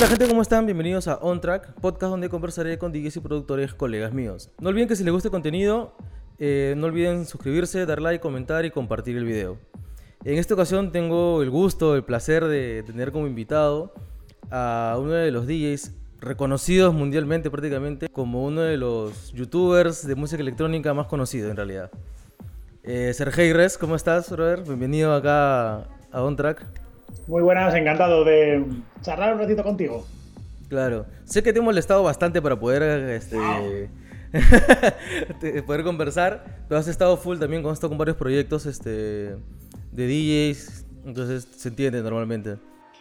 Hola gente, ¿cómo están? Bienvenidos a On Track, podcast donde conversaré con DJs y productores colegas míos. No olviden que si les gusta el contenido, eh, no olviden suscribirse, dar like, comentar y compartir el video. En esta ocasión tengo el gusto, el placer de tener como invitado a uno de los DJs reconocidos mundialmente prácticamente como uno de los youtubers de música electrónica más conocidos en realidad. Eh, Sergey Res, ¿cómo estás, brother? Bienvenido acá a On Track. Muy buenas, encantado de charlar un ratito contigo. Claro, sé que te hemos molestado bastante para poder, este, poder conversar, pero has estado full también con esto con varios proyectos este, de DJs, entonces se entiende normalmente.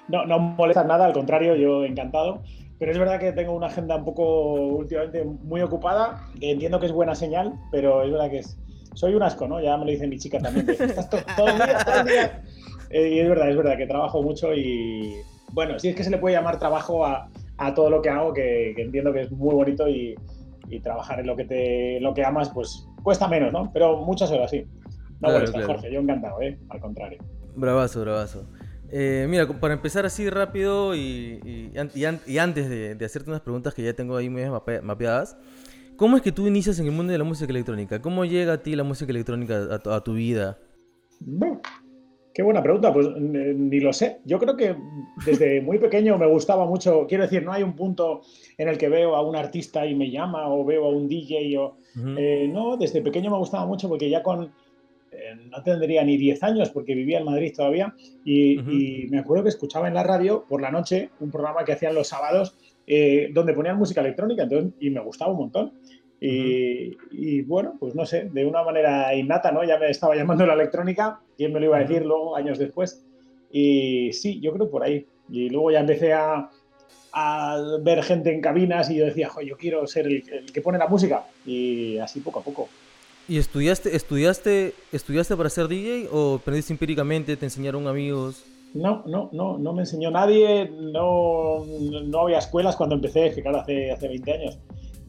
No, no molesta nada, al contrario, yo encantado. Pero es verdad que tengo una agenda un poco últimamente muy ocupada, entiendo que es buena señal, pero es verdad que es, soy un asco, ¿no? Ya me lo dice mi chica también. estás todo el día, todo el día y es verdad, es verdad que trabajo mucho y bueno, sí es que se le puede llamar trabajo a, a todo lo que hago, que, entiendo que es muy bonito y, y, trabajar en lo que te lo que amas, pues cuesta menos, ¿no? Pero muchas horas sí. No claro, Jorge, yo encantado, ¿eh? Al contrario. Bravazo, bravazo. Eh, mira, para empezar así rápido y, y, antes de, de, hacerte unas preguntas que ya tengo ahí muy mapeadas, ¿cómo es que tú inicias en el mundo de la música electrónica? ¿Cómo llega a ti la música electrónica a, a tu vida? Bueno, Qué buena pregunta, pues ni lo sé. Yo creo que desde muy pequeño me gustaba mucho, quiero decir, no hay un punto en el que veo a un artista y me llama o veo a un DJ o... Eh, no, desde pequeño me gustaba mucho porque ya con... Eh, no tendría ni 10 años porque vivía en Madrid todavía y, me acuerdo que escuchaba en la radio por la noche un programa que hacían los sábados eh, donde ponían música electrónica entonces, y me gustaba un montón. Y, bueno, pues no sé, de una manera innata, ¿no? Ya me estaba llamando la electrónica, ¿quién me lo iba a decir luego, años después? Y sí, yo creo por ahí. Y luego ya empecé a, ver gente en cabinas y yo decía, yo quiero ser el, que pone la música. Y así poco a poco. ¿Y estudiaste, estudiaste, estudiaste para ser DJ o aprendiste empíricamente, te enseñaron amigos? No, no, no, no me enseñó nadie, no, no había escuelas cuando empecé, que claro, hace, hace 20 años.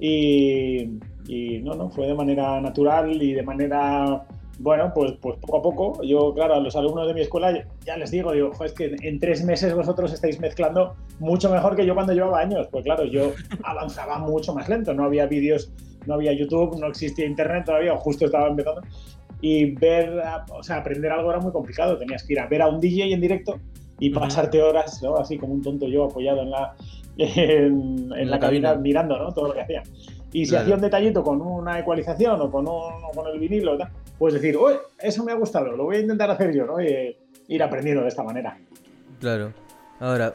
Y, no, no, fue de manera natural y de manera, bueno, pues, pues poco a poco. Yo, claro, a los alumnos de mi escuela ya les digo, digo, es que en tres meses vosotros estáis mezclando mucho mejor que yo cuando llevaba años. Pues claro, yo avanzaba mucho más lento, no había vídeos, no había YouTube, no existía Internet todavía, justo estaba empezando. Y ver, o sea, aprender algo era muy complicado. Tenías que ir a ver a un DJ en directo y pasarte horas, ¿no? Así como un tonto yo apoyado en la, en, la, cabina, mirando ¿no? todo lo que hacía. Y si hacía un detallito con una ecualización o con, un, con el vinilo, pues decir, uy, eso me ha gustado, lo voy a intentar hacer yo, ¿no? Y ir aprendiendo de esta manera. Claro. Ahora,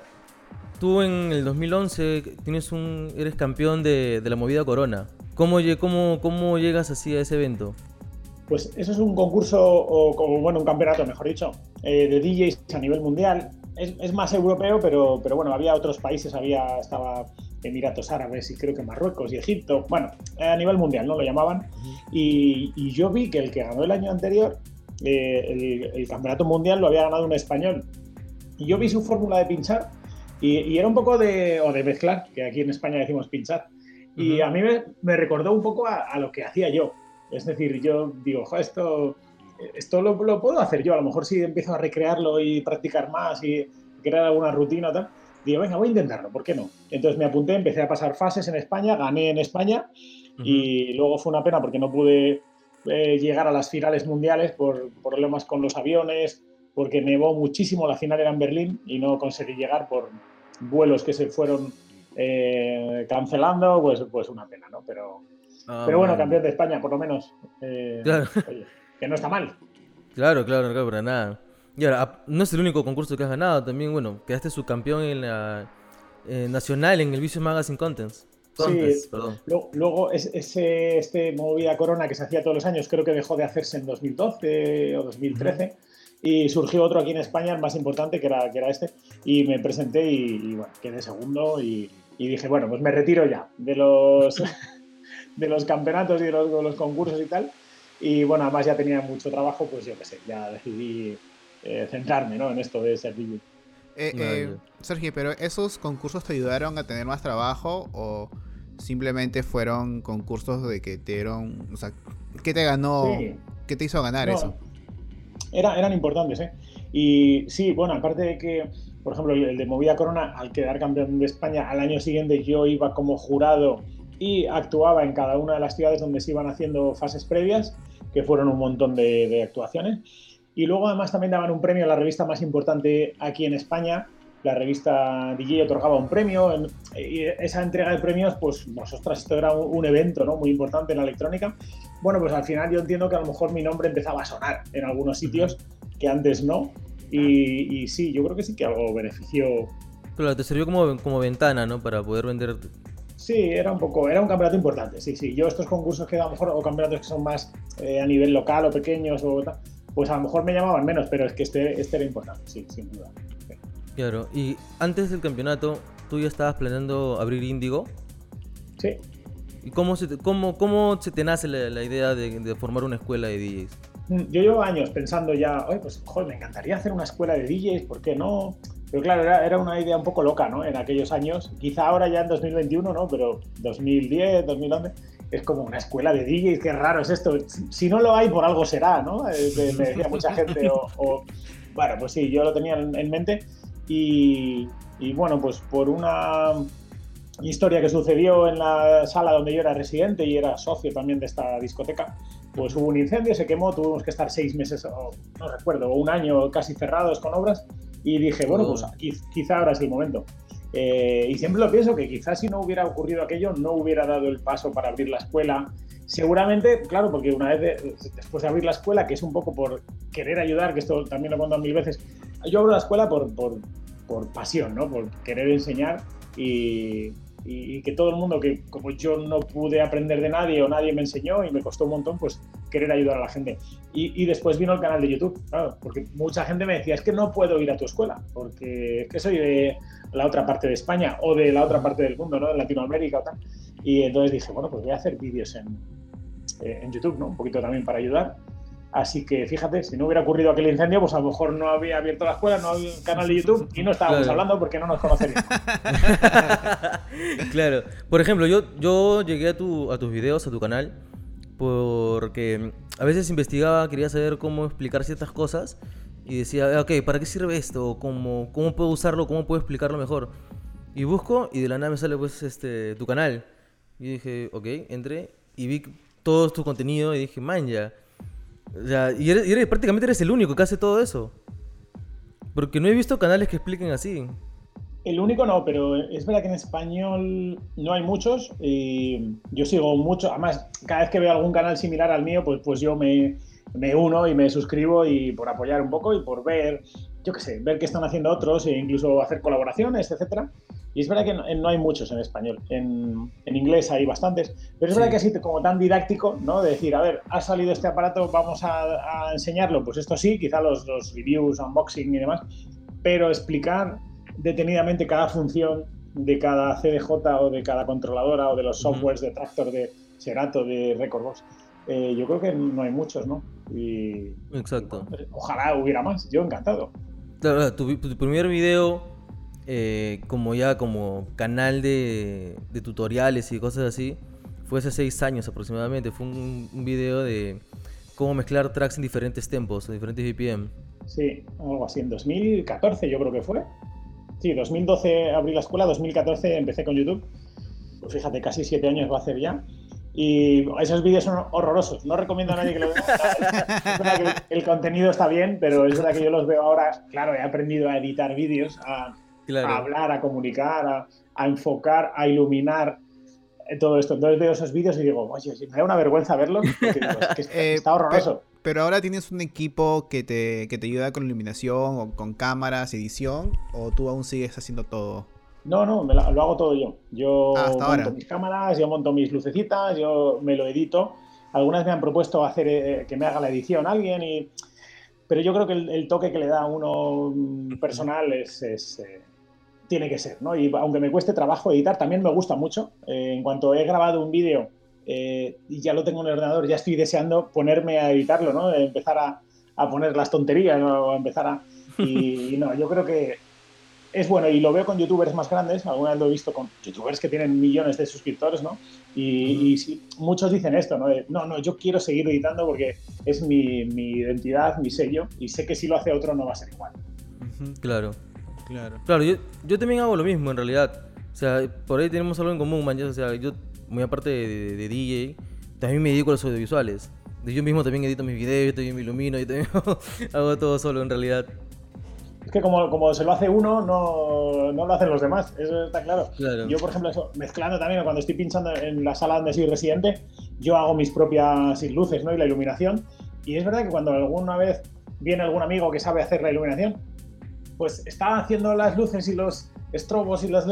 tú en el 2011 tienes un, eres campeón de, de la movida Corona. ¿Cómo, cómo, ¿Cómo llegas así a ese evento? Pues eso es un concurso, o, bueno, un campeonato, mejor dicho, eh, de DJs a nivel mundial es, más europeo, pero, pero bueno, había otros países, había, estaba Emiratos Árabes y creo que Marruecos y Egipto, bueno, a nivel mundial, ¿no? Lo llamaban. y, yo vi que el que ganó el año anterior, eh, el, campeonato mundial, lo había ganado un español. Y yo vi su fórmula de pinchar y, era un poco de, o de mezclar, que aquí en España decimos pinchar. Y a mí me, recordó un poco a, lo que hacía yo. Es decir, yo digo, esto esto lo, puedo hacer yo, a lo mejor si empiezo a recrearlo y practicar más y crear alguna rutina tal, digo, venga, voy a intentarlo, ¿por qué no? Entonces me apunté, empecé a pasar fases en España, gané en España y luego fue una pena porque no pude eh, llegar a las finales mundiales por problemas con los aviones, porque nevó muchísimo, la final era en Berlín y no conseguí llegar por vuelos que se fueron eh, cancelando, pues, pues una pena, ¿no? Pero, ah, pero bueno, campeón de España, por lo menos. Eh, claro que no está mal. Claro, claro, claro, para nada. Y ahora, no es el único concurso que has ganado, también, bueno, quedaste subcampeón en la eh, nacional en el Vicious Magazine Contest. sí, perdón. Luego, ese, este Movida Corona que se hacía todos los años, creo que dejó de hacerse en 2012 o 2013. Y surgió otro aquí en España, el más importante, que era, que era este. Y me presenté y, bueno, quedé segundo. Y, dije, bueno, pues me retiro ya de los, de los campeonatos y de los, de los concursos y tal. Y bueno, además ya tenía mucho trabajo, pues yo qué sé, ya decidí eh, centrarme ¿no? en esto de ser DJ. Eh, eh, Sergio, pero ¿esos concursos te ayudaron a tener más trabajo o simplemente fueron concursos de que te dieron, o sea, ¿qué te ganó, qué te hizo ganar eso? Era, eran importantes, ¿eh? Y sí, bueno, aparte de que por ejemplo, el de Movida Corona, al quedar campeón de España, al año siguiente yo iba como jurado y actuaba en cada una de las ciudades donde se iban haciendo fases previas, que fueron un montón de, actuaciones. Y luego además también daban un premio a la revista más importante aquí en España, la revista DJ otorgaba un premio y esa entrega de premios, pues, vosotras, esto era un, evento ¿no? muy importante en la electrónica. Bueno, pues al final yo entiendo que a lo mejor mi nombre empezaba a sonar en algunos sitios que antes no. Y, y sí, yo creo que sí que algo benefició. Claro, te sirvió como, como ventana, ¿no? Para poder vender Sí, era un poco, era un campeonato importante, sí, sí. Yo estos concursos que a lo mejor, o campeonatos que son más eh, a nivel local o pequeños, o pues a lo mejor me llamaban menos, pero es que este, este era importante, sí, sin duda. Claro, y antes del campeonato, ¿tú ya estabas planeando abrir Índigo? Sí. ¿Y cómo se te, cómo, cómo se te nace la, idea de, formar una escuela de DJs? Mm, yo llevo años pensando ya, oye, pues joder, me encantaría hacer una escuela de DJs, ¿por qué no? Pero claro, era, una idea un poco loca, ¿no? En aquellos años, quizá ahora ya en 2021, ¿no? Pero 2010, 2011, es como una escuela de DJs, qué raro es esto. Si no lo hay, por algo será, ¿no? Eh, me decía mucha gente, o, Bueno, pues sí, yo lo tenía en mente y, bueno, pues por una historia que sucedió en la sala donde yo era residente y era socio también de esta discoteca, pues hubo un incendio, se quemó, tuvimos que estar seis meses, no recuerdo, o un año casi cerrados con obras y dije, bueno, pues quizá ahora es el momento. Eh, y siempre lo pienso que quizás si no hubiera ocurrido aquello, no hubiera dado el paso para abrir la escuela. Seguramente, claro, porque una vez después de abrir la escuela, que es un poco por querer ayudar, que esto también lo he contado mil veces, yo abro la escuela por, por, por pasión, ¿no? Por querer enseñar y, y, que todo el mundo que como yo no pude aprender de nadie o nadie me enseñó y me costó un montón, pues querer ayudar a la gente. Y, y después vino el canal de YouTube, claro, porque mucha gente me decía, es que no puedo ir a tu escuela, porque es que soy de la otra parte de España o de la otra parte del mundo, ¿no? De Latinoamérica o tal. Y entonces dije, bueno, pues voy a hacer vídeos en, en YouTube, ¿no? Un poquito también para ayudar. Así que fíjate, si no hubiera ocurrido aquel incendio, pues a lo mejor no había abierto la escuela, no había un canal de YouTube y no estábamos hablando porque no nos conoceríamos. claro. Por ejemplo, yo, yo llegué a, tu, a tus videos, a tu canal, porque a veces investigaba, quería saber cómo explicar ciertas cosas y decía, ok, ¿para qué sirve esto? ¿Cómo, cómo puedo usarlo? ¿Cómo puedo explicarlo mejor? Y busco y de la nada me sale pues este, tu canal. Y dije, ok, entré y vi todo tu contenido y dije, man, ya y, eres, prácticamente eres el único que hace todo eso. Porque no he visto canales que expliquen así. El único no, pero es verdad que en español no hay muchos. Y yo sigo mucho. Además, cada vez que veo algún canal similar al mío, pues, pues yo me, me uno y me suscribo y por apoyar un poco y por ver, yo qué sé, ver qué están haciendo otros e incluso hacer colaboraciones, etcétera. Y es verdad que no, hay muchos en español. En, inglés hay bastantes. Pero es verdad que así como tan didáctico, ¿no? De decir, a ver, ha salido este aparato, vamos a, enseñarlo. Pues esto sí, quizá los, los, reviews, unboxing y demás. Pero explicar detenidamente cada función de cada CDJ o de cada controladora o de los softwares de Tractor, de Serato, de Recordbox. Eh, yo creo que no hay muchos, ¿no? Y, Exacto. ojalá hubiera más. Yo encantado. tu, tu primer video eh, como ya como canal de, tutoriales y cosas así, fue hace seis años aproximadamente. Fue un, video de cómo mezclar tracks en diferentes tempos, en diferentes BPM. Sí, algo así. En 2014 yo creo que fue. Sí, 2012 abrí la escuela, 2014 empecé con YouTube. Pues fíjate, casi siete años va a hacer ya. Y esos vídeos son horrorosos. No recomiendo a nadie que lo vea. el, contenido está bien, pero es verdad que yo los veo ahora. Claro, he aprendido a editar vídeos, a, a hablar, a comunicar, a, enfocar, a iluminar eh, todo esto. Entonces veo esos vídeos y digo, oye, me da una vergüenza verlos porque eh, está, horroroso. Pero, ahora tienes un equipo que te, que te ayuda con iluminación o con cámaras, edición, o tú aún sigues haciendo todo. No, no, lo, hago todo yo. Yo ah, monto mis cámaras, yo monto mis lucecitas, yo me lo edito. Algunas me han propuesto hacer eh, que me haga la edición alguien y pero yo creo que el, toque que le da a uno mm, personal es, tiene que ser, ¿no? Y aunque me cueste trabajo editar, también me gusta mucho. Eh, en cuanto he grabado un vídeo eh, y ya lo tengo en el ordenador, ya estoy deseando ponerme a editarlo, ¿no? Empezar a, a poner las tonterías o empezar a... Y, no, yo creo que es bueno y lo veo con youtubers más grandes, alguna vez lo he visto con youtubers que tienen millones de suscriptores, ¿no? Y, muchos dicen esto, ¿no? no, no, yo quiero seguir editando porque es mi, mi, identidad, mi sello y sé que si lo hace otro no va a ser igual. Claro. Claro. Claro, yo, yo también hago lo mismo en realidad. O sea, por ahí tenemos algo en común, man. O sea, yo, muy aparte de, DJ, también me dedico a los audiovisuales. Yo mismo también edito mis videos, yo también me ilumino, yo también hago todo solo en realidad. Es que como, como se lo hace uno, no, no, lo hacen los demás, eso está claro. Yo, por ejemplo, mezclando también, cuando estoy pinchando en la sala donde soy residente, yo hago mis propias luces ¿no? y la iluminación. Y es verdad que cuando alguna vez viene algún amigo que sabe hacer la iluminación, pues está haciendo las luces y los estrobos y las...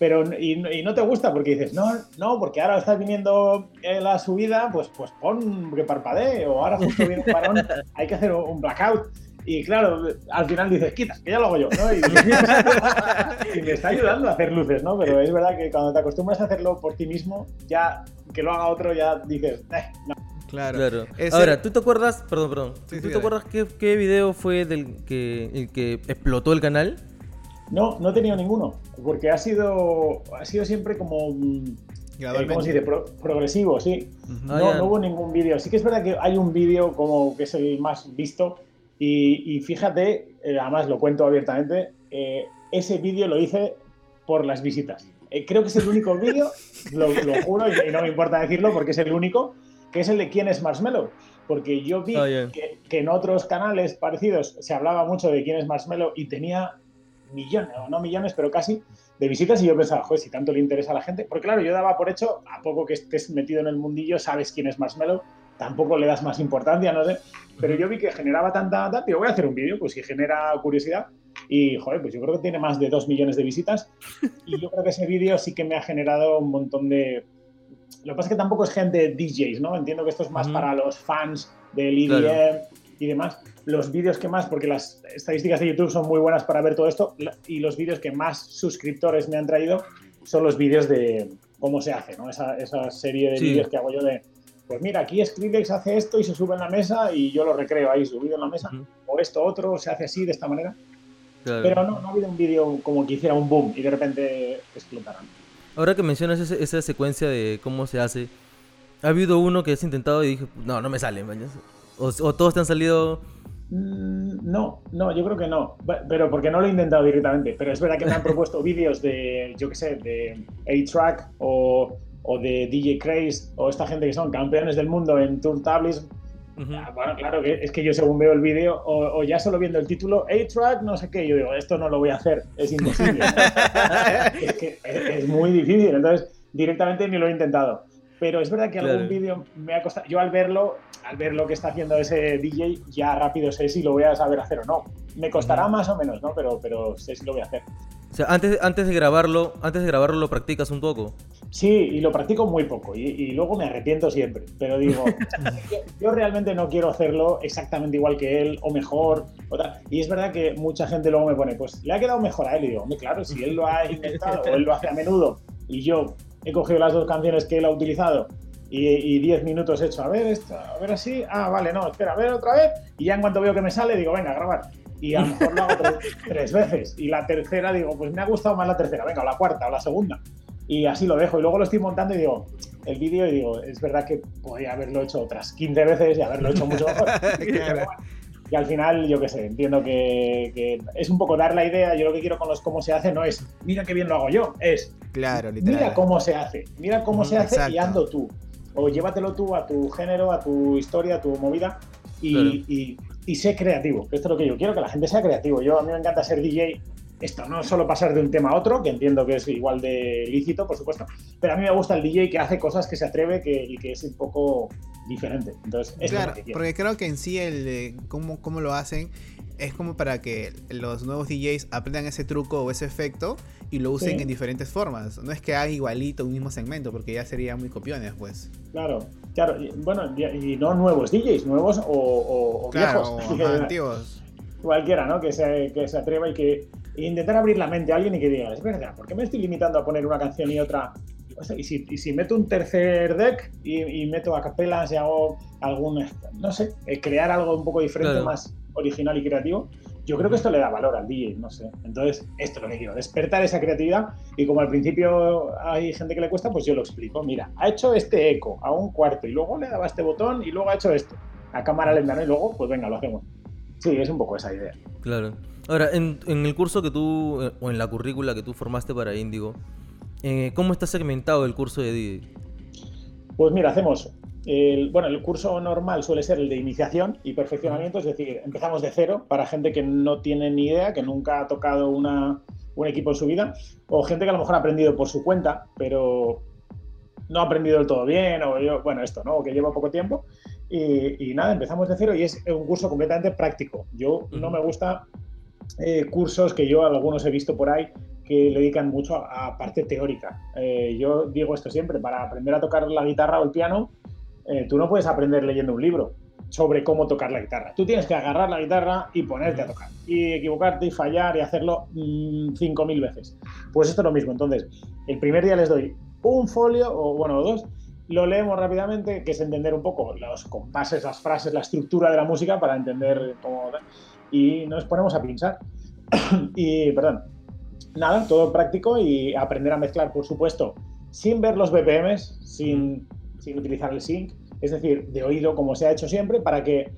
Pero, y, no te gusta porque dices, no, no, porque ahora está viniendo la subida, pues, pues pon que parpadee, o ahora justo viene un parón, hay que hacer un blackout. Y claro, al final dices, quita, que ya lo hago yo, ¿no? Y, me está ayudando a hacer luces, ¿no? Pero es verdad que cuando te acostumbras a hacerlo por ti mismo, ya que lo haga otro, ya dices, eh, no. Claro. claro. Ahora, ¿tú te acuerdas, perdón, perdón, ¿tú te acuerdas qué, qué, video fue del que, el que explotó el canal? No, no he tenido ninguno, porque ha sido, ha sido siempre como... Eh, ¿Cómo se dice? progresivo, sí. no, no, hubo ningún vídeo. Sí que es verdad que hay un vídeo como que es el más visto, y, fíjate, eh, además lo cuento abiertamente, eh, ese vídeo lo hice por las visitas. Eh, creo que es el único vídeo, lo, juro, y, no me importa decirlo porque es el único, que es el de quién es Marshmello. Porque yo vi ah, que, en otros canales parecidos se hablaba mucho de quién es Marshmello y tenía millones, o no millones, pero casi, de visitas y yo pensaba, joder, si tanto le interesa a la gente. Porque claro, yo daba por hecho, a poco que estés metido en el mundillo, sabes quién es Marshmello, tampoco le das más importancia, no sé. Pero yo vi que generaba tanta data, digo, voy a hacer un vídeo, pues si genera curiosidad. Y, joder, pues yo creo que tiene más de dos millones de visitas. Y yo creo que ese vídeo sí que me ha generado un montón de... Lo que pasa es que tampoco es gente DJs, ¿no? Entiendo que esto es más para los fans del EDM y demás. Los vídeos que más, porque las estadísticas de YouTube son muy buenas para ver todo esto, y los vídeos que más suscriptores me han traído son los vídeos de cómo se hace, ¿no? Esa, esa serie de vídeos que hago yo de pues mira, aquí Skrillex hace esto y se sube en la mesa y yo lo recreo ahí subido en la mesa, o esto otro se hace así, de esta manera. Pero no, no ha habido un vídeo como que hiciera un boom y de repente explotaran. Ahora que mencionas esa, secuencia de cómo se hace, ¿ha habido uno que has intentado y dije, no, no me sale, o, o todos te han salido no, no, yo creo que no. Pero porque no lo he intentado directamente. Pero es verdad que me han propuesto vídeos de, yo qué sé, de A-Track o o de DJ Craze o esta gente que son campeones del mundo en Tour Tablets. Ah, bueno, claro, que es que yo según veo el vídeo o, ya solo viendo el título, A-Track, no sé qué, yo digo, esto no lo voy a hacer, es imposible. es que es, muy difícil, entonces directamente ni lo he intentado. Pero es verdad que algún vídeo me ha costado, yo al verlo, al ver lo que está haciendo ese DJ, ya rápido sé si lo voy a saber hacer o no. Me costará más o menos, ¿no? Pero, pero sé si lo voy a hacer. O sea, antes, antes de grabarlo, antes de grabarlo lo practicas un poco. Sí, y lo practico muy poco y, luego me arrepiento siempre. Pero digo, yo, realmente no quiero hacerlo exactamente igual que él o mejor. Y es verdad que mucha gente luego me pone, pues le ha quedado mejor a él. Y digo, claro, si él lo ha inventado o él lo hace a menudo y yo he cogido las dos canciones que él ha utilizado y 10 minutos he hecho, a ver, esto, a ver así, ah, vale, no, espera, a ver otra vez. Y ya en cuanto veo que me sale, digo, venga, a grabar y a lo mejor lo hago tres, veces. Y la tercera digo, pues me ha gustado más la tercera, venga, o la cuarta, o la segunda. Y así lo dejo. Y luego lo estoy montando y digo, el vídeo y digo, es verdad que podría haberlo hecho otras 15 veces y haberlo hecho mucho mejor. y al final, yo qué sé, entiendo que, es un poco dar la idea. Yo lo que quiero con los cómo se hace no es, mira qué bien lo hago yo, es, claro, mira cómo se hace, mira cómo se hace y ando tú. O llévatelo tú a tu género, a tu historia, a tu movida y, y sé creativo, esto es lo que yo quiero, que la gente sea creativo. Yo a mí me encanta ser DJ, esto no solo pasar de un tema a otro, que entiendo que es igual de lícito, por supuesto, pero a mí me gusta el DJ que hace cosas que se atreve que, y que es un poco diferente. Entonces, claro, porque creo que en sí el cómo, cómo lo hacen es como para que los nuevos DJs aprendan ese truco o ese efecto y lo usen en diferentes formas. No es que haga igualito un mismo segmento, porque ya sería muy copiones, pues. Claro, claro. Y, bueno, y, no nuevos DJs, nuevos o, o, claro, viejos. antiguos. Cualquiera, ¿no? Que se, que se atreva y que intentar abrir la mente a alguien y que diga, es verdad, ¿por qué me estoy limitando a poner una canción y otra? Y, si, y si, meto un tercer deck y, meto a capelas y hago algún, no sé, eh, crear algo un poco diferente, más original y creativo, yo creo que esto le da valor al DJ, no sé. Entonces, esto es lo que quiero, despertar esa creatividad y como al principio hay gente que le cuesta, pues yo lo explico. Mira, ha hecho este eco a un cuarto y luego le daba este botón y luego ha hecho esto a cámara lenta, ¿no? Y luego, pues venga, lo hacemos. Sí, es un poco esa idea. Claro. Ahora, en, el curso que tú, eh, o en la currícula que tú formaste para Índigo, eh, ¿cómo está segmentado el curso de DJ? Pues mira, hacemos el, bueno, el curso normal suele ser el de iniciación y perfeccionamiento, es decir, empezamos de cero para gente que no tiene ni idea, que nunca ha tocado una, un equipo en su vida, o gente que a lo mejor ha aprendido por su cuenta, pero no ha aprendido del todo bien, o yo, bueno, esto, ¿no? O que lleva poco tiempo. Y, nada, empezamos de cero y es un curso completamente práctico. Yo no me gusta eh, cursos que yo algunos he visto por ahí que le dedican mucho a, parte teórica. Eh, yo digo esto siempre, para aprender a tocar la guitarra o el piano, eh, tú no puedes aprender leyendo un libro sobre cómo tocar la guitarra. Tú tienes que agarrar la guitarra y ponerte a tocar. Y equivocarte y fallar y hacerlo 5.000 mm, veces. Pues esto es lo mismo. Entonces, el primer día les doy un folio, o bueno, dos, lo leemos rápidamente, que es entender un poco los compases, las frases, la estructura de la música para entender cómo... Y nos ponemos a pinchar. y, perdón, nada, todo práctico y aprender a mezclar, por supuesto, sin ver los BPMs, sin sin utilizar el sync, es decir, de oído como se ha hecho siempre, para que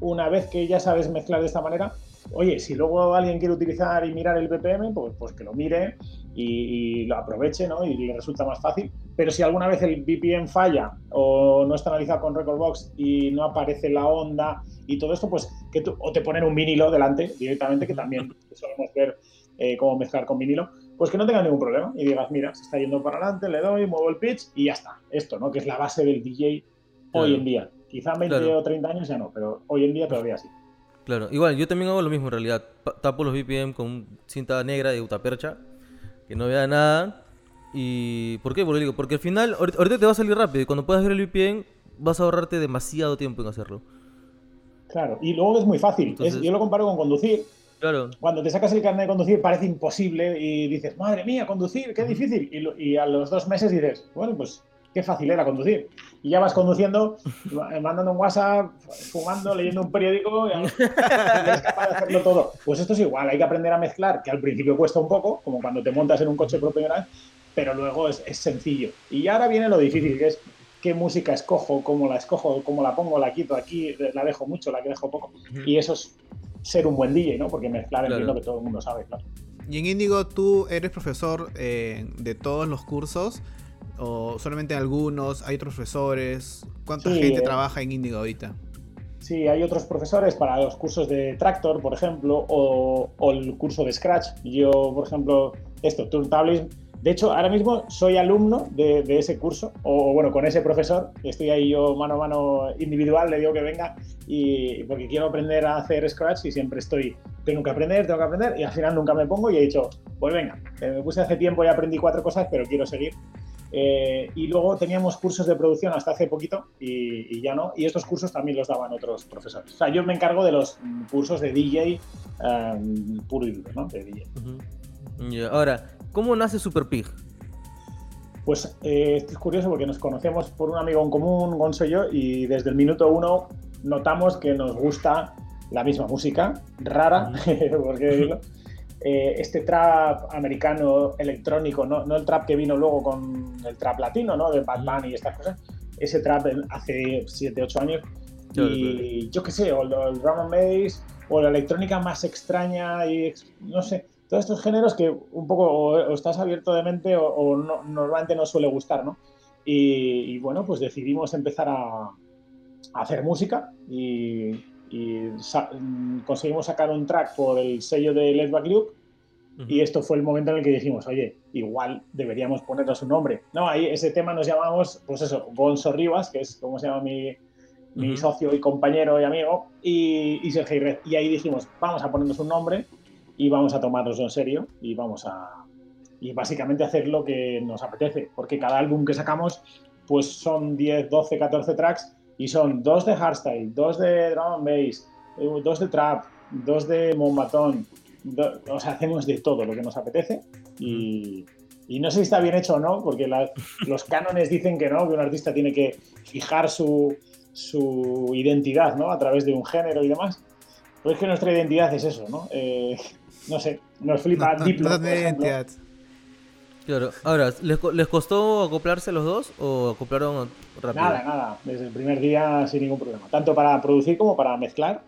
una vez que ya sabes mezclar de esta manera, oye, si luego alguien quiere utilizar y mirar el BPM, pues, pues que lo mire y, lo aproveche, ¿no? Y le resulta más fácil. Pero si alguna vez el BPM falla o no está analizado con Recordbox y no aparece la onda y todo esto, pues que tú, o te ponen un vinilo delante directamente, que también solemos ver eh, cómo mezclar con vinilo, pues que no tenga ningún problema y digas, mira, se está yendo para adelante, le doy, muevo el pitch y ya está. Esto, ¿no? Que es la base del DJ hoy en día. Quizá 20 o 30 años ya no, pero hoy en día todavía sí. Claro, igual, yo también hago lo mismo en realidad. Tapo los BPM con cinta negra de utapercha, que no vea nada. ¿Y por qué? Porque, digo, porque al final, ahorita te va a salir rápido y cuando puedas ver el VPN vas a ahorrarte demasiado tiempo en hacerlo. Claro, y luego es muy fácil. yo lo comparo con conducir. Claro. Cuando te sacas el carnet de conducir parece imposible y dices, madre mía, conducir, qué difícil. Y, a los dos meses dices, bueno, pues qué fácil era conducir. Y ya vas conduciendo, mandando un WhatsApp, fumando, leyendo un periódico y eres capaz de hacerlo todo. Pues esto es igual, hay que aprender a mezclar, que al principio cuesta un poco, como cuando te montas en un coche por primera vez, pero luego es, sencillo. Y ahora viene lo difícil, que es qué música escojo, cómo la escojo, cómo la pongo, la quito aquí, la dejo mucho, la que dejo poco. Y eso es ser un buen DJ, ¿no? Porque mezclar claro. entiendo que todo el mundo sabe, claro. Y en Indigo, ¿tú eres profesor eh, de todos los cursos? ¿O solamente algunos? ¿Hay otros profesores? ¿Cuánta gente eh, trabaja en Indigo ahorita? Sí, hay otros profesores para los cursos de Tractor, por ejemplo, o, el curso de Scratch. Yo, por ejemplo, esto, Turntables de hecho, ahora mismo soy alumno de, ese curso, o bueno, con ese profesor, estoy ahí yo mano a mano individual, le digo que venga, y porque quiero aprender a hacer Scratch y siempre estoy, tengo que aprender, tengo que aprender, y al final nunca me pongo y he dicho, pues venga, me puse hace tiempo y aprendí cuatro cosas, pero quiero seguir. Eh, y luego teníamos cursos de producción hasta hace poquito y, ya no. Y estos cursos también los daban otros profesores. O sea, yo me encargo de los cursos de DJ um, puro y duro, ¿no? De DJ. Ahora, ¿Cómo nace Super Pig? Pues eh, es curioso porque nos conocemos por un amigo en común, Gonzo y yo, y desde el minuto uno notamos que nos gusta la misma música, rara, porque eh, este trap americano electrónico, no, el trap que vino luego con el trap latino, ¿no? De Batman y estas cosas, ese trap hace 7, 8 años. y yo qué sé, o el, el drum and bass, o la electrónica más extraña y no sé, todos estos géneros que un poco o, estás abierto de mente o, normalmente no suele gustar, ¿no? Y, bueno, pues decidimos empezar a, hacer música y, conseguimos sacar un track por el sello de Let's Back Luke y esto fue el momento en el que dijimos, oye, igual deberíamos ponernos un nombre. No, ahí ese tema nos llamamos, pues eso, Gonzo Rivas, que es como se llama mi, mi socio y compañero y amigo, y, y Sergio Red. Y ahí dijimos, vamos a ponernos un nombre y vamos a tomárnoslo en serio y vamos a y básicamente hacer lo que nos apetece, porque cada álbum que sacamos pues son 10, 12, 14 tracks y son dos de hardstyle, dos de drum and bass, eh, dos de trap, dos de mombatón, o sea, hacemos de todo lo que nos apetece y, y no sé si está bien hecho o no, porque los cánones dicen que no, que un artista tiene que fijar su, su identidad ¿no? a través de un género y demás. Pues es que nuestra identidad es eso, ¿no? Eh, no sé, nos flipa no, Diplo. Claro, ahora, ¿les, costó acoplarse los dos o acoplaron rápido? Nada, nada, desde el primer día sin ningún problema, tanto para producir como para mezclar.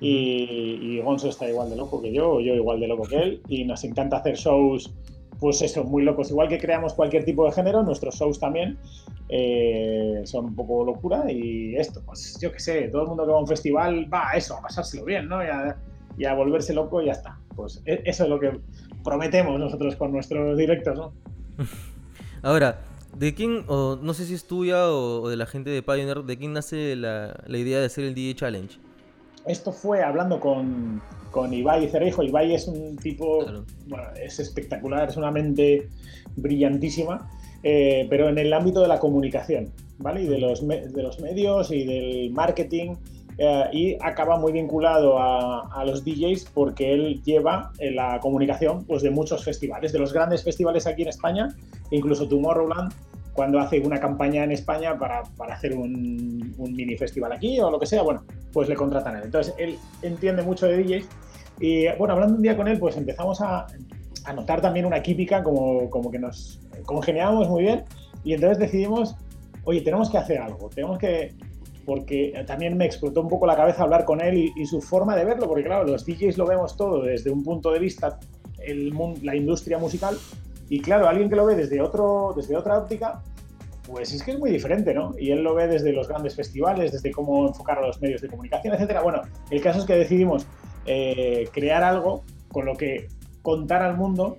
Y, y Gonzo está igual de loco que yo, o yo igual de loco que él, y nos encanta hacer shows, pues eso, muy locos. Igual que creamos cualquier tipo de género, nuestros shows también eh, son un poco locura. Y esto, pues yo qué sé, todo el mundo que va a un festival va a eso, a pasárselo bien, ¿no? Y a, y a volverse loco y ya está. Pues e, eso es lo que prometemos nosotros con nuestros directos, ¿no? Ahora, ¿de quién, o no sé si es tuya o, de la gente de Pioneer, de quién nace la, la idea de hacer el DJ Challenge? Esto fue hablando con, con Ibai Cerejo. Ibai es un tipo, bueno, es espectacular, es una mente brillantísima, eh, pero en el ámbito de la comunicación, ¿vale? Y de los, de los medios y del marketing. Eh, y acaba muy vinculado a, a, los DJs porque él lleva en la comunicación pues, de muchos festivales, de los grandes festivales aquí en España, incluso Tomorrowland, cuando hace una campaña en España para, para hacer un, un, mini festival aquí o lo que sea, bueno, pues le contratan a él. Entonces, él entiende mucho de DJs y, bueno, hablando un día con él, pues empezamos a, a notar también una química, como, como que nos congeniábamos muy bien y entonces decidimos, oye, tenemos que hacer algo, tenemos que... Porque también me explotó un poco la cabeza hablar con él y, y su forma de verlo, porque claro, los DJs lo vemos todo desde un punto de vista, el, la industria musical, y claro, alguien que lo ve desde, otro, desde otra óptica, pues es que es muy diferente, ¿no? Y él lo ve desde los grandes festivales, desde cómo enfocar a los medios de comunicación, etcétera. Bueno, el caso es que decidimos eh, crear algo con lo que contar al mundo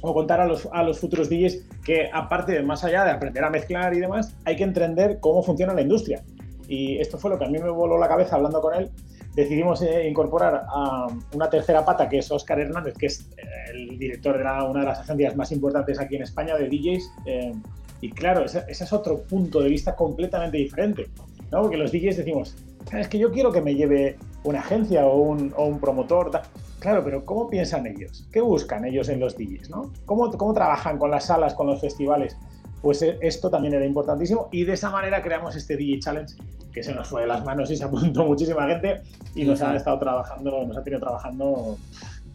o contar a los, a los futuros DJs que, aparte de más allá de aprender a mezclar y demás, hay que entender cómo funciona la industria. Y esto fue lo que a mí me voló la cabeza hablando con él. Decidimos eh, incorporar a una tercera pata, que es Óscar Hernández, que es eh, el director de una de las agencias más importantes aquí en España de DJs. Eh, y claro, ese, es otro punto de vista completamente diferente, ¿no? Porque los DJs decimos, es que yo quiero que me lleve una agencia o un, o un promotor. Claro, pero ¿cómo piensan ellos? ¿Qué buscan ellos en los DJs? ¿no? ¿Cómo, ¿Cómo trabajan con las salas, con los festivales? Pues esto también era importantísimo y de esa manera creamos este DJ Challenge que se nos fue de las manos y se apuntó muchísima gente y nos han estado trabajando, nos ha tenido trabajando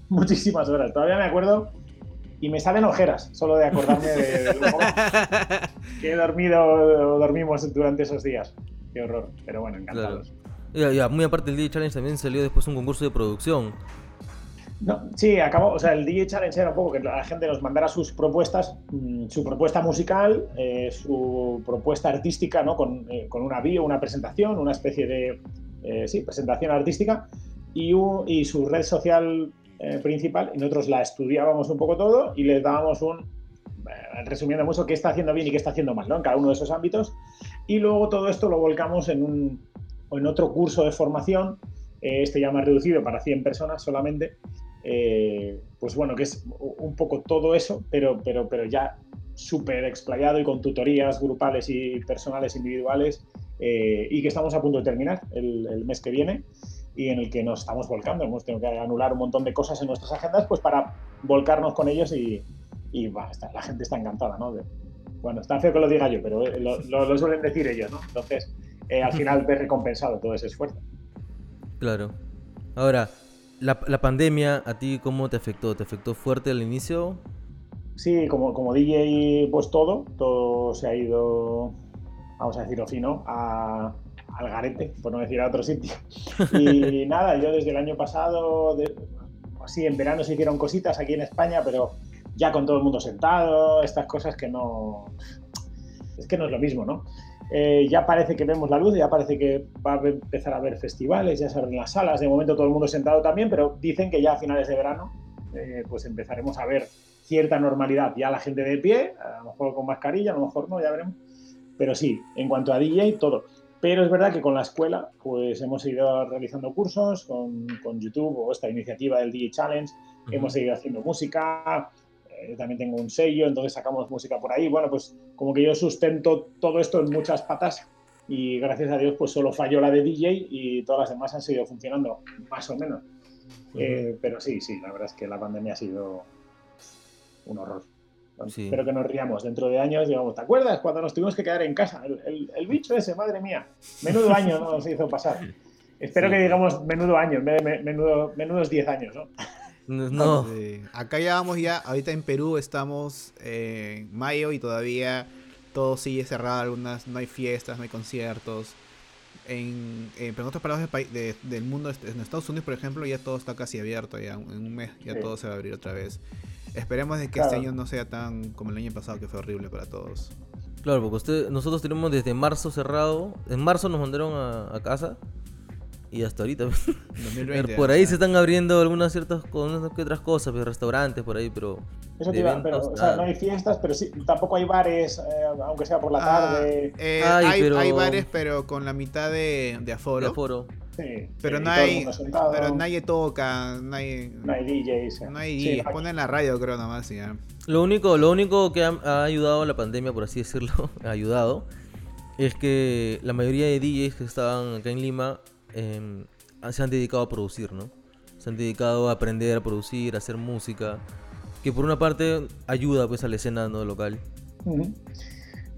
muchísimas horas. Todavía me acuerdo y me salen ojeras solo de acordarme de, de lo que he dormido o dormimos durante esos días. Qué horror, pero bueno, encantados. Claro. Ya, ya, muy aparte del DJ Challenge también salió después un concurso de producción. No, sí, acabó, o sea, el DJ Challenge era un poco que la gente nos mandara sus propuestas, mmm, su propuesta musical, eh, su propuesta artística, ¿no? Con, eh, con, una bio, una presentación, una especie de, eh, sí, presentación artística y, su red social principal y nosotros la estudiábamos un poco todo y les dábamos un, resumiendo mucho, qué está haciendo bien y qué está haciendo mal, ¿no? En cada uno de esos ámbitos. Y luego todo esto lo volcamos en, un, en otro curso de formación, este ya más reducido para 100 personas solamente, eh, pues bueno, que es un poco todo eso, pero, pero, pero ya súper explayado y con tutorías grupales y personales individuales eh, y que estamos a punto de terminar el, el, mes que viene y en el que nos estamos volcando. Hemos tenido que anular un montón de cosas en nuestras agendas pues para volcarnos con ellos y, y bah, está, la gente está encantada, ¿no? De, bueno, está feo que lo diga yo, pero lo, lo, lo suelen decir ellos, ¿no? Entonces, eh, al final ves recompensado todo ese esfuerzo. Claro. Ahora, la, la, pandemia, ¿a ti cómo te afectó? ¿Te afectó fuerte al inicio? Sí, como, como DJ, pues todo, todo se ha ido, vamos a decirlo fino, a, al garete, por no decir a otro sitio. Y nada, yo desde el año pasado, de, así en verano se hicieron cositas aquí en España, pero ya con todo el mundo sentado, estas cosas que no... Es que no es lo mismo, ¿no? Eh, ya parece que vemos la luz, ya parece que va a empezar a haber festivales, ya se abren las salas, de momento todo el mundo sentado también, pero dicen que ya a finales de verano eh, pues empezaremos a ver cierta normalidad, ya la gente de pie, a lo mejor con mascarilla, a lo mejor no, ya veremos, pero sí, en cuanto a DJ, todo. Pero es verdad que con la escuela pues hemos ido realizando cursos con, con YouTube o esta iniciativa del DJ Challenge, uh -huh. hemos seguido haciendo música, yo también tengo un sello, entonces sacamos música por ahí. Bueno, pues como que yo sustento todo esto en muchas patas y gracias a Dios pues solo falló la de DJ y todas las demás han seguido funcionando, más o menos. Uh -huh. eh, pero sí, sí, la verdad es que la pandemia ha sido un horror. Sí. Espero que nos riamos dentro de años. Digamos, ¿te acuerdas cuando nos tuvimos que quedar en casa? El, el, el bicho ese, madre mía. Menudo año ¿no? nos hizo pasar. Espero sí. que digamos menudo año, menudo, menudos 10 años, ¿no? No. Sí. Acá ya vamos ya, ahorita en Perú estamos en mayo y todavía todo sigue cerrado, algunas, no hay fiestas, no hay conciertos. en, eh, pero en otros países de, del mundo, este, en Estados Unidos, por ejemplo, ya todo está casi abierto, ya en un mes ya todo se va a abrir otra vez. Esperemos de que este año no sea tan como el año pasado, que fue horrible para todos. Claro, porque usted, nosotros tenemos desde marzo cerrado. En marzo nos mandaron a, casa. Y hasta ahorita. 2020, por ahí se están abriendo algunas ciertas que otras cosas, pero restaurantes por ahí, pero. Eso te iba, pero, o sea, no hay fiestas, pero sí, tampoco hay bares, eh, aunque sea por la ah, tarde. Eh, hay, bares, pero con la mitad de, de aforo. De aforo pero no hay, pero nadie toca, no hay, no hay DJs. No hay DJs, ponen la radio creo nomás ya. Lo único, lo único que ha, ayudado a la pandemia, por así decirlo, ha ayudado, es que la mayoría de DJs que estaban acá en Lima em, se han dedicado a producir, ¿no? Se han dedicado a aprender a producir, a hacer música, que por una parte ayuda pues a la escena ¿no? local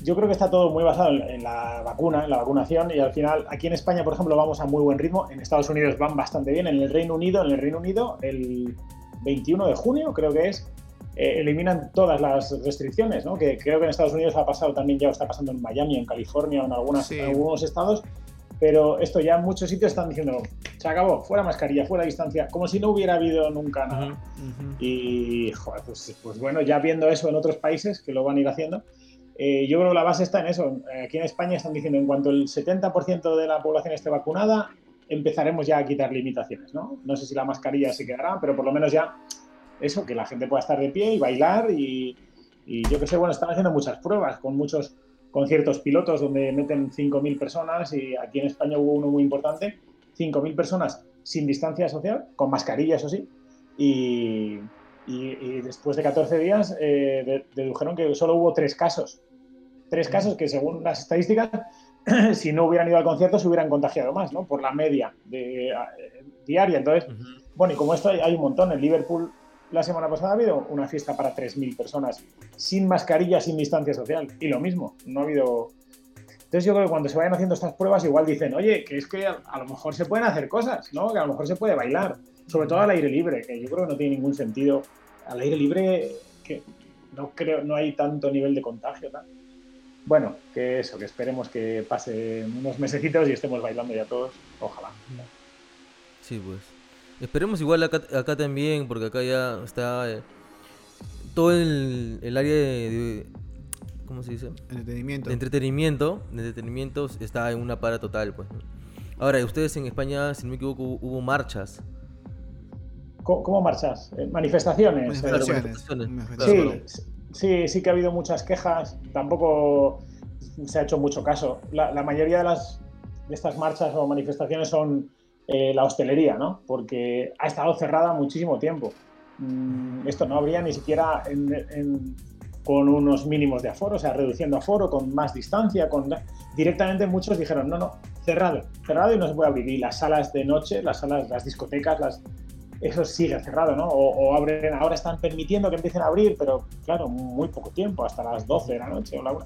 yo creo que está todo muy basado en, la vacuna, en la vacunación, y al final, aquí en España, por ejemplo, vamos a muy buen ritmo, en Estados Unidos van bastante bien, en el Reino Unido, en el Reino Unido, el 21 de junio, creo que es, eh, eliminan todas las restricciones, ¿no? que creo que en Estados Unidos ha pasado también, ya está pasando en Miami, en California, en, algunas, algunos estados, pero esto ya en muchos sitios están diciendo, se acabó, fuera mascarilla, fuera distancia, como si no hubiera habido nunca nada. Y, joder, pues, pues bueno, ya viendo eso en otros países que lo van a ir haciendo, eh, yo creo que la base está en eso. Aquí en España están diciendo, en cuanto el 70% de la población esté vacunada, empezaremos ya a quitar limitaciones, ¿no? No sé si la mascarilla se quedará, pero por lo menos ya eso, que la gente pueda estar de pie y bailar y, yo que sé, bueno, están haciendo muchas pruebas con muchos conciertos pilotos donde meten 5.000 personas y aquí en España hubo uno muy importante, 5.000 personas sin distancia social, con mascarilla, eso sí, y, después de 14 días eh, dedujeron que solo hubo tres casos tres casos que según las estadísticas, si no hubieran ido al concierto se hubieran contagiado más, ¿no? Por la media de, eh, diaria. Entonces, bueno, y como esto hay, un montón, en Liverpool la semana pasada ha habido una fiesta para 3.000 personas sin mascarilla, sin distancia social. Y lo mismo, no ha habido... Entonces yo creo que cuando se vayan haciendo estas pruebas igual dicen, oye, que es que a, lo mejor se pueden hacer cosas, ¿no? Que a lo mejor se puede bailar, sobre todo al aire libre, que yo creo que no tiene ningún sentido. Al aire libre, que no creo, no hay tanto nivel de contagio, ¿no? bueno, que eso, que esperemos que pase unos mesecitos y estemos bailando ya todos, ojalá. Sí, pues. Esperemos igual acá, también, porque acá ya está eh, todo el, el área de, ¿Cómo se dice? Entretenimiento. De entretenimiento, de entretenimiento está en una para total, pues. Ahora, ustedes en España, si no me equivoco, hubo marchas. ¿Cómo, marchas? Eh, manifestaciones. Manifestaciones. Sí, Sí, sí que ha habido muchas quejas, tampoco se ha hecho mucho caso. La, mayoría de, las, de estas marchas o manifestaciones son eh, la hostelería, ¿no? Porque ha estado cerrada muchísimo tiempo. Mm, esto no habría ni siquiera con unos mínimos de aforo, o sea, reduciendo aforo, con más distancia, con directamente muchos dijeron, no, no, cerrado, cerrado y no se puede abrir. Y las salas de noche, las salas, las discotecas, las, eso sigue cerrado, ¿no? O, abren, ahora están permitiendo que empiecen a abrir, pero claro, muy poco tiempo, hasta las 12 de la noche o la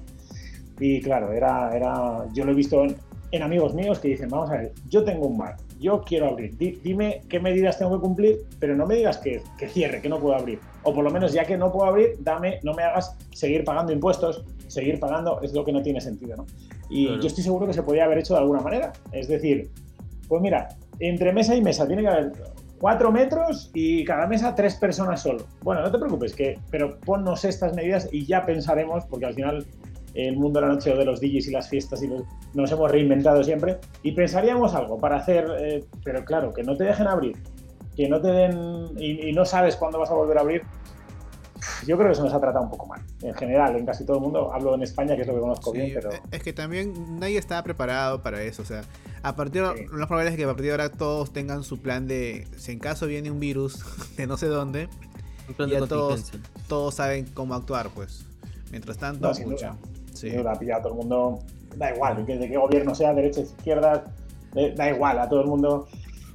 Y claro, era, era, yo lo he visto en, amigos míos que dicen, vamos a ver, yo tengo un bar, yo quiero abrir, dime qué medidas tengo que cumplir, pero no me digas que, que, cierre, que no puedo abrir. O por lo menos ya que no puedo abrir, dame, no me hagas seguir pagando impuestos, seguir pagando, es lo que no tiene sentido, ¿no? Y yo estoy seguro que se podría haber hecho de alguna manera. Es decir, pues mira, entre mesa y mesa tiene que haber cuatro metros y cada mesa tres personas solo. Bueno, no te preocupes, que, pero ponnos estas medidas y ya pensaremos, porque al final el mundo de la noche o de los DJs y las fiestas y nos hemos reinventado siempre y pensaríamos algo para hacer, eh, pero claro, que no te dejen abrir, que no te den y, no sabes cuándo vas a volver a abrir. Yo creo que se nos ha tratado un poco mal. En general, en casi todo el mundo, hablo en España, que es lo que conozco bien, pero... Es que también nadie estaba preparado para eso. O sea, a partir lo más probable es que a partir de ahora todos tengan su plan de si en caso viene un virus de no sé dónde, ya todos, todos saben cómo actuar, pues. Mientras tanto, no, mucha. Sí. todo el mundo, da igual, de qué gobierno sea, derecha, izquierda, eh, da igual, a todo el mundo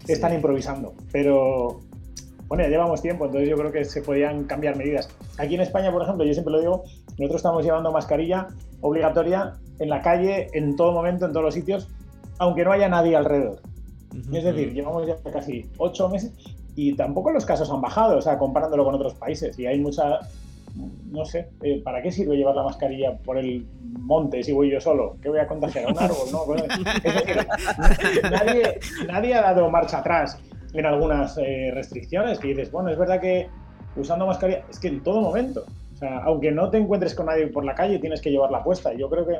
están improvisando. Pero bueno, ya llevamos tiempo, entonces yo creo que se podían cambiar medidas. Aquí en España, por ejemplo, yo siempre lo digo, nosotros estamos llevando mascarilla obligatoria en la calle, en todo momento, en todos los sitios, aunque no haya nadie alrededor. es decir, llevamos ya casi ocho meses y tampoco los casos han bajado, o sea, comparándolo con otros países. Y hay mucha, no sé, eh, ¿para qué sirve llevar la mascarilla por el monte si voy yo solo? ¿Qué voy a contagiar a un árbol? No, Bueno, es decir, nadie, nadie ha dado marcha atrás en algunas eh, restricciones que dices, bueno, es verdad que usando mascarilla, es que en todo momento, o sea, aunque no te encuentres con nadie por la calle, tienes que llevarla puesta. Yo creo que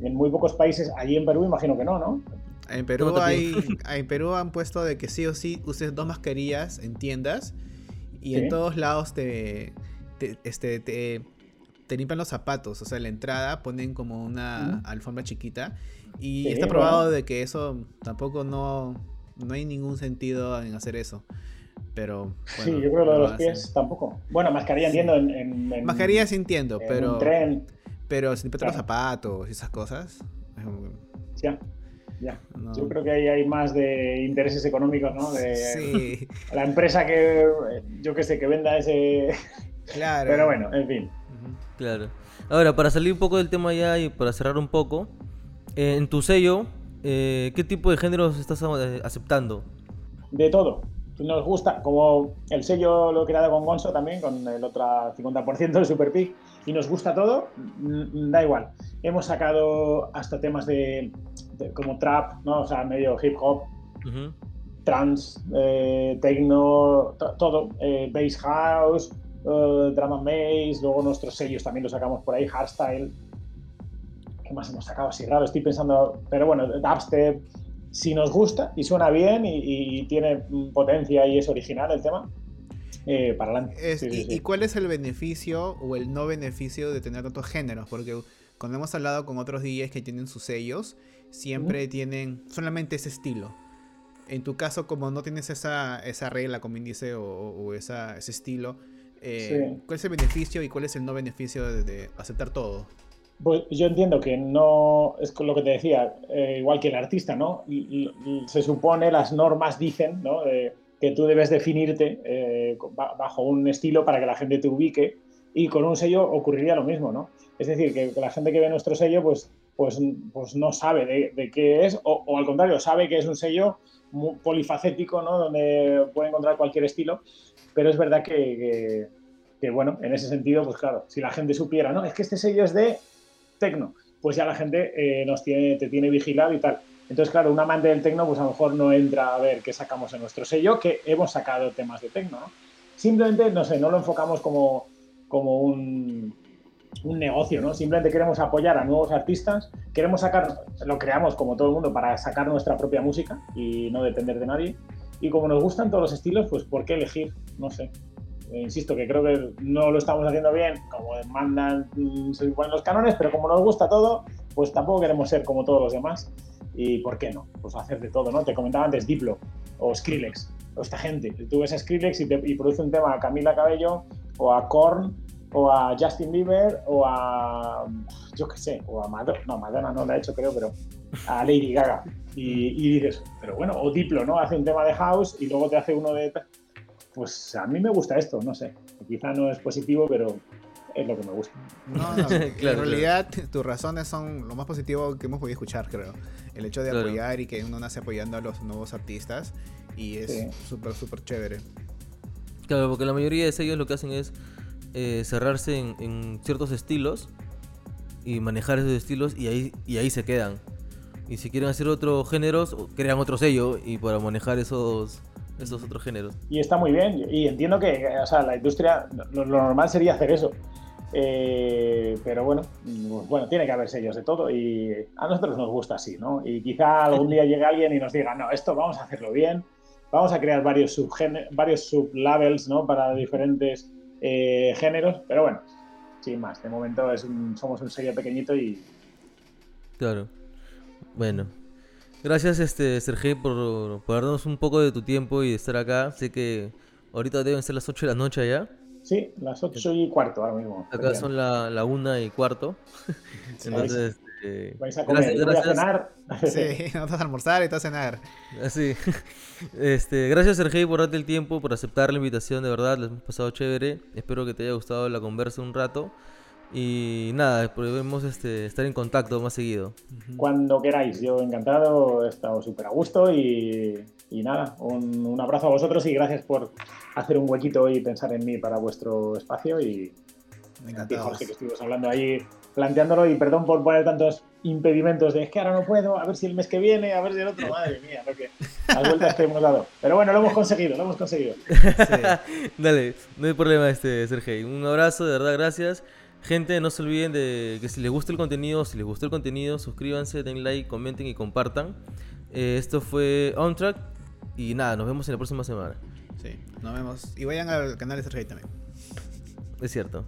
en muy pocos países, allí en Perú imagino que no, ¿no? En Perú, hay, en Perú han puesto de que sí o sí uses dos mascarillas en tiendas y en todos lados te, este, te, te, limpian los zapatos. O sea, en la entrada ponen como una alfombra chiquita y está probado de que eso tampoco no, no hay ningún sentido en hacer eso. Pero. sí, yo creo que lo de los pies tampoco. Bueno, mascarilla entiendo en. en, mascarilla sí entiendo, pero. Tren. Pero si te los zapatos y esas cosas. Ya. Ya. Yo creo que ahí hay más de intereses económicos, ¿no? De sí. la empresa que, yo qué sé, que venda ese. Claro. Pero bueno, en fin. Claro. Ahora, para salir un poco del tema ya y para cerrar un poco, eh, en tu sello, eh, ¿qué tipo de géneros estás eh, aceptando? De todo. Nos gusta, como el sello lo he creado con Gonzo también, con el otro 50% de Super Pig, y nos gusta todo, mm, da igual. Hemos sacado hasta temas de, como trap, ¿no? O sea, medio hip hop, trance, eh, techno, todo, eh, bass house, uh, drum and bass, luego nuestros sellos también los sacamos por ahí, hardstyle. ¿Qué más hemos sacado así raro? Estoy pensando, pero bueno, dubstep. Si nos gusta y suena bien y tiene potencia y es original el tema, eh, para adelante. y, cuál es el beneficio o el no beneficio de tener tantos géneros? Porque cuando hemos hablado con otros DJs que tienen sus sellos, siempre tienen solamente ese estilo. En tu caso, como no tienes esa, esa regla, como índice o, esa, ese estilo, eh, ¿cuál es el beneficio y cuál es el no beneficio de, aceptar todo? Pues yo entiendo que no, es lo que te decía, eh, igual que el artista, ¿no? se supone, las normas dicen, ¿no? que tú debes definirte eh, bajo un estilo para que la gente te ubique y con un sello ocurriría lo mismo, ¿no? Es decir, que, la gente que ve nuestro sello pues, pues, pues no sabe de, qué es o, al contrario, sabe que es un sello muy polifacético, ¿no? Donde puede encontrar cualquier estilo, pero es verdad que, que, bueno, en ese sentido, pues claro, si la gente supiera, ¿no? Es que este sello es de tecno, pues ya la gente eh, nos tiene, te tiene vigilado y tal. Entonces, claro, un amante del tecno, pues a lo mejor no entra a ver qué sacamos en nuestro sello, que hemos sacado temas de tecno, ¿no? Simplemente, no sé, no lo enfocamos como, como un, un negocio, ¿no? Simplemente queremos apoyar a nuevos artistas, queremos sacar, lo creamos como todo el mundo para sacar nuestra propia música y no depender de nadie. Y como nos gustan todos los estilos, pues ¿por qué elegir? No sé. Eh, insisto que creo que no lo estamos haciendo bien, como mandan, mm, se los canones, pero como nos gusta todo, pues tampoco queremos ser como todos los demás. ¿Y por qué no? Pues hacer de todo, ¿no? Te comentaba antes Diplo o Skrillex o esta gente. Tú ves a Skrillex y, y produce un tema a Camila Cabello o a Korn o a Justin Bieber o a, yo qué sé, o a Madonna, no, Madonna no lo ha hecho creo, pero a Lady Gaga. Y, y, dices, pero bueno, o Diplo, ¿no? Hace un tema de house y luego te hace uno de... Pues a mí me gusta esto, no sé. Quizá no es positivo, pero es lo que me gusta. No, no, en realidad tus razones son lo más positivo que hemos podido escuchar, creo. El hecho de apoyar y que uno nace apoyando a los nuevos artistas y es súper, súper chévere. Claro, porque la mayoría de ellos lo que hacen es eh, cerrarse en, ciertos estilos y manejar esos estilos y ahí, y ahí se quedan. Y si quieren hacer otros géneros, crean otro sello y para manejar esos, esos otros géneros. Y está muy bien. Y entiendo que o sea, la industria, lo normal sería hacer eso. Eh, pero bueno, bueno, tiene que haber sellos de todo y a nosotros nos gusta así, ¿no? Y quizá algún día llegue alguien y nos diga, no, esto vamos a hacerlo bien, vamos a crear varios, varios sublabels, ¿no? Para diferentes eh, géneros, pero bueno, sin más, de momento es somos un sello pequeñito y... Claro, bueno. Gracias, este, Sergio, por, por darnos un poco de tu tiempo y de estar acá. Sé que ahorita deben ser las 8 de la noche ya. Sí, las 8 y cuarto ahora mismo. Acá son la, la 1 y cuarto. Entonces, vais a comer, gracias, a cenar. Sí, vamos a almorzar y todo a cenar. Así. Este, gracias Sergei por darte el tiempo, por aceptar la invitación, de verdad, les hemos pasado chévere. Espero que te haya gustado la conversa un rato. Y nada, podemos este, estar en contacto más seguido. Cuando queráis, yo encantado, he estado súper a gusto y, nada, un, abrazo a vosotros y gracias por hacer un huequito y pensar en mí para vuestro espacio y, a Jorge, que estuvimos hablando ahí, planteándolo, y perdón por poner tantos impedimentos de es que ahora no puedo, a ver si el mes que viene, a ver si el otro, madre mía, lo que las vueltas que hemos dado. Pero bueno, lo hemos conseguido, lo hemos conseguido. Dale, no hay problema, este, Sergey. Un abrazo, de verdad, gracias. Gente, no se olviden de que si les gusta el contenido, si les gustó el contenido, suscríbanse, den like, comenten y compartan. Eh, esto fue On Track y nada, nos vemos en la próxima semana. Sí, nos vemos. Y vayan al canal de Sergey también. Es cierto.